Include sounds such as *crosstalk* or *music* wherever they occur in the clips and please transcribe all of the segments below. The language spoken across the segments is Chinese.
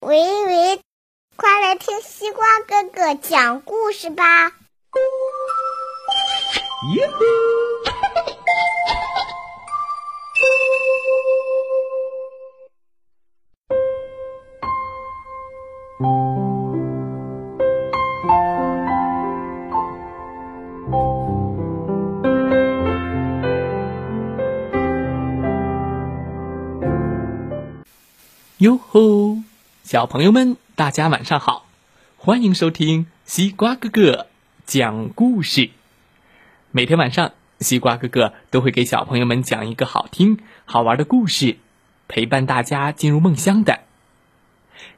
喂喂，快来听西瓜哥哥讲故事吧！哟吼，小朋友们，大家晚上好！欢迎收听西瓜哥哥讲故事。每天晚上，西瓜哥哥都会给小朋友们讲一个好听、好玩的故事，陪伴大家进入梦乡的。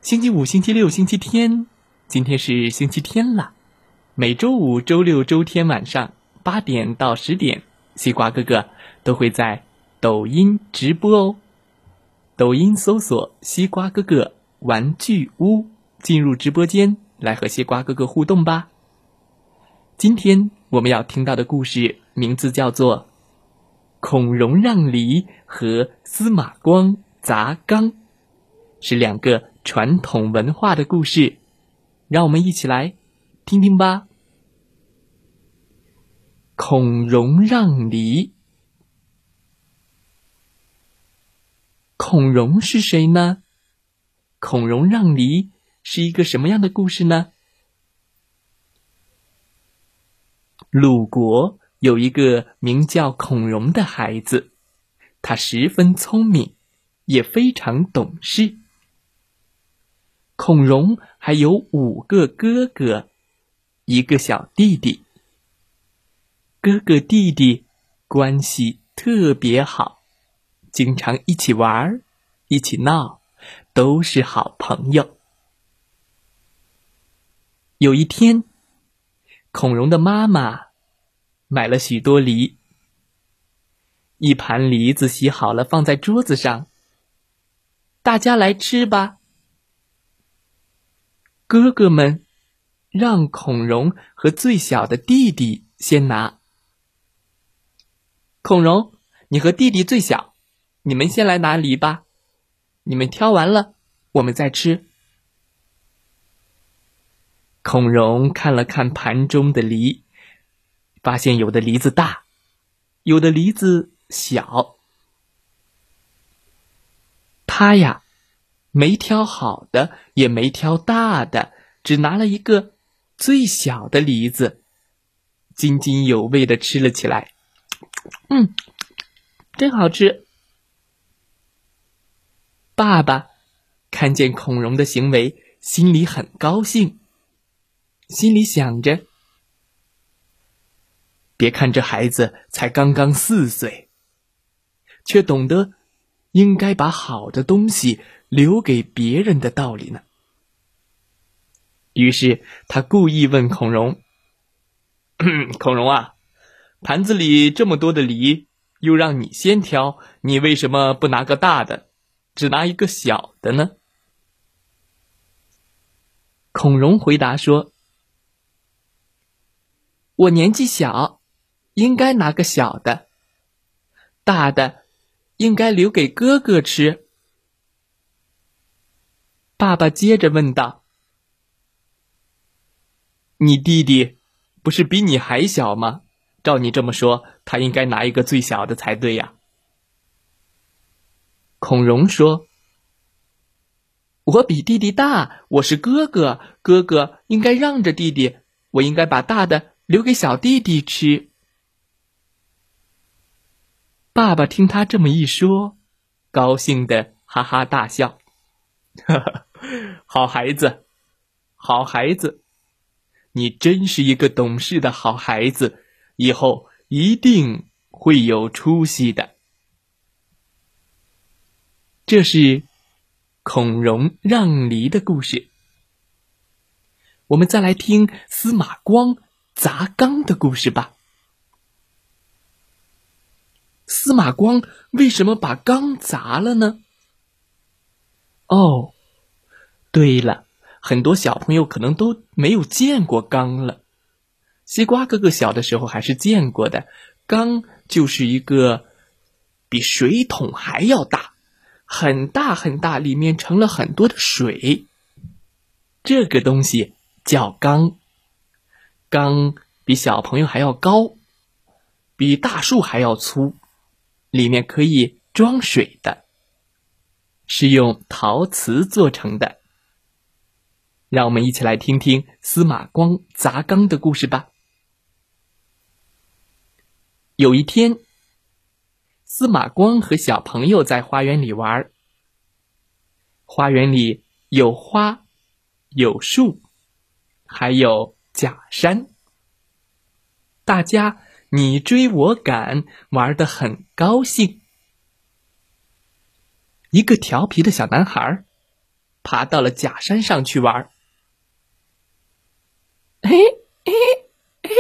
星期五、星期六、星期天，今天是星期天了。每周五、周六、周天晚上八点到十点，西瓜哥哥都会在抖音直播哦。抖音搜索“西瓜哥哥玩具屋”，进入直播间来和西瓜哥哥互动吧。今天我们要听到的故事名字叫做《孔融让梨和司马光砸缸》，是两个传统文化的故事，让我们一起来听听吧。孔融让梨。孔融是谁呢？孔融让梨是一个什么样的故事呢？鲁国有一个名叫孔融的孩子，他十分聪明，也非常懂事。孔融还有五个哥哥，一个小弟弟。哥哥弟弟关系特别好。经常一起玩儿一起闹，都是好朋友。有一天，孔融的妈妈买了许多梨，一盘梨子洗好了，放在桌子上。大家来吃吧。哥哥们让孔融和最小的弟弟先拿。孔融，你和弟弟最小。你们先来拿梨吧，你们挑完了，我们再吃。孔融看了看盘中的梨，发现有的梨子大，有的梨子小。他呀，没挑好的，也没挑大的，只拿了一个最小的梨子，津津有味的吃了起来。嗯，真好吃。爸爸看见孔融的行为，心里很高兴，心里想着：别看这孩子才刚刚四岁，却懂得应该把好的东西留给别人的道理呢。于是他故意问孔融：“ *clears throat* 孔融啊，盘子里这么多的梨，又让你先挑，你为什么不拿个大的？”只拿一个小的呢？孔融回答说：“我年纪小，应该拿个小的，大的应该留给哥哥吃。”爸爸接着问道：“你弟弟不是比你还小吗？照你这么说，他应该拿一个最小的才对呀。”孔融说：“我比弟弟大，我是哥哥，哥哥应该让着弟弟，我应该把大的留给小弟弟吃。”爸爸听他这么一说，高兴的哈哈大笑：“哈哈，好孩子，好孩子，你真是一个懂事的好孩子，以后一定会有出息的。”这是孔融让梨的故事。我们再来听司马光砸缸的故事吧。司马光为什么把缸砸了呢？哦，对了，很多小朋友可能都没有见过缸了。西瓜哥哥小的时候还是见过的，缸就是一个比水桶还要大，很大很大，里面盛了很多的水。这个东西叫缸，缸比小朋友还要高，比大树还要粗，里面可以装水的，是用陶瓷做成的。让我们一起来听听司马光砸缸的故事吧。有一天，司马光和小朋友在花园里玩。花园里有花，有树，还有假山。大家你追我赶，玩得很高兴。一个调皮的小男孩爬到了假山上去玩。嘿，嘿，嘿！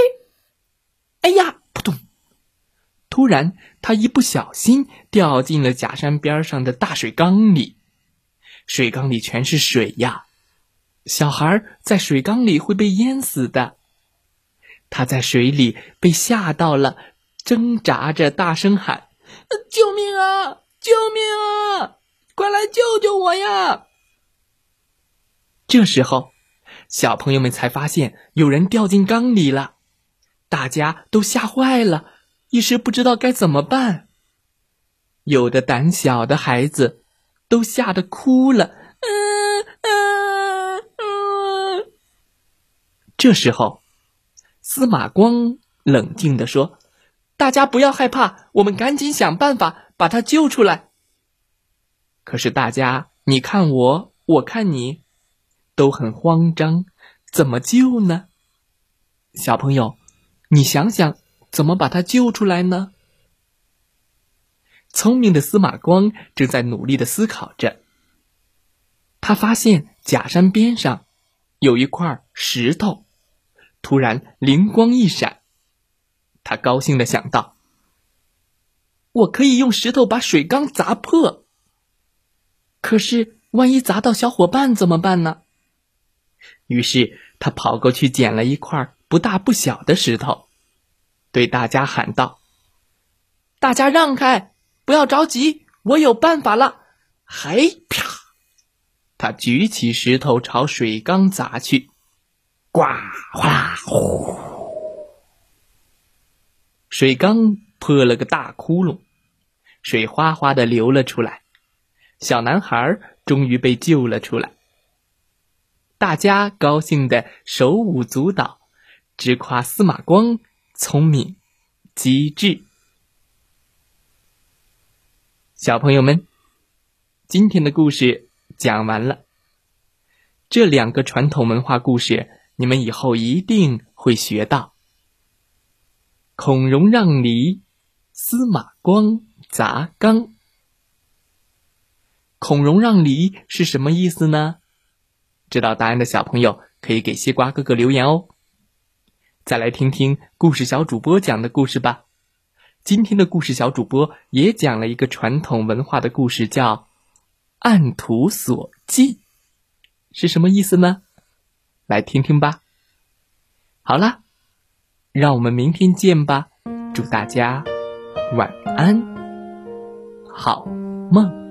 哎呀，突然，他一不小心掉进了假山边上的大水缸里，水缸里全是水呀！小孩在水缸里会被淹死的。他在水里被吓到了，挣扎着大声喊：“救命啊！救命啊！快来救救我呀！”这时候。小朋友们才发现有人掉进缸里了，大家都吓坏了，一时不知道该怎么办。有的胆小的孩子都吓得哭了。这时候，司马光冷静地说：“大家不要害怕，我们赶紧想办法把他救出来。”可是大家，你看我，我看你。都很慌张，怎么救呢？小朋友，你想想怎么把他救出来呢？聪明的司马光正在努力的思考着。他发现假山边上有一块石头，突然灵光一闪，他高兴的想到：“我可以用石头把水缸砸破。可是万一砸到小伙伴怎么办呢？”于是他跑过去捡了一块不大不小的石头，对大家喊道：“大家让开，不要着急，我有办法了！”嘿，啪！他举起石头朝水缸砸去，呱哗啦呼！水缸破了个大窟窿，水哗哗的流了出来，小男孩终于被救了出来。大家高兴的手舞足蹈，直夸司马光聪明机智。小朋友们，今天的故事讲完了。这两个传统文化故事，你们以后一定会学到。孔融让梨，司马光砸缸。孔融让梨是什么意思呢？知道答案的小朋友可以给西瓜哥哥留言哦。再来听听故事小主播讲的故事吧。今天的故事小主播也讲了一个传统文化的故事，叫《按图索骥》，是什么意思呢？来听听吧。好啦，让我们明天见吧。祝大家晚安，好梦。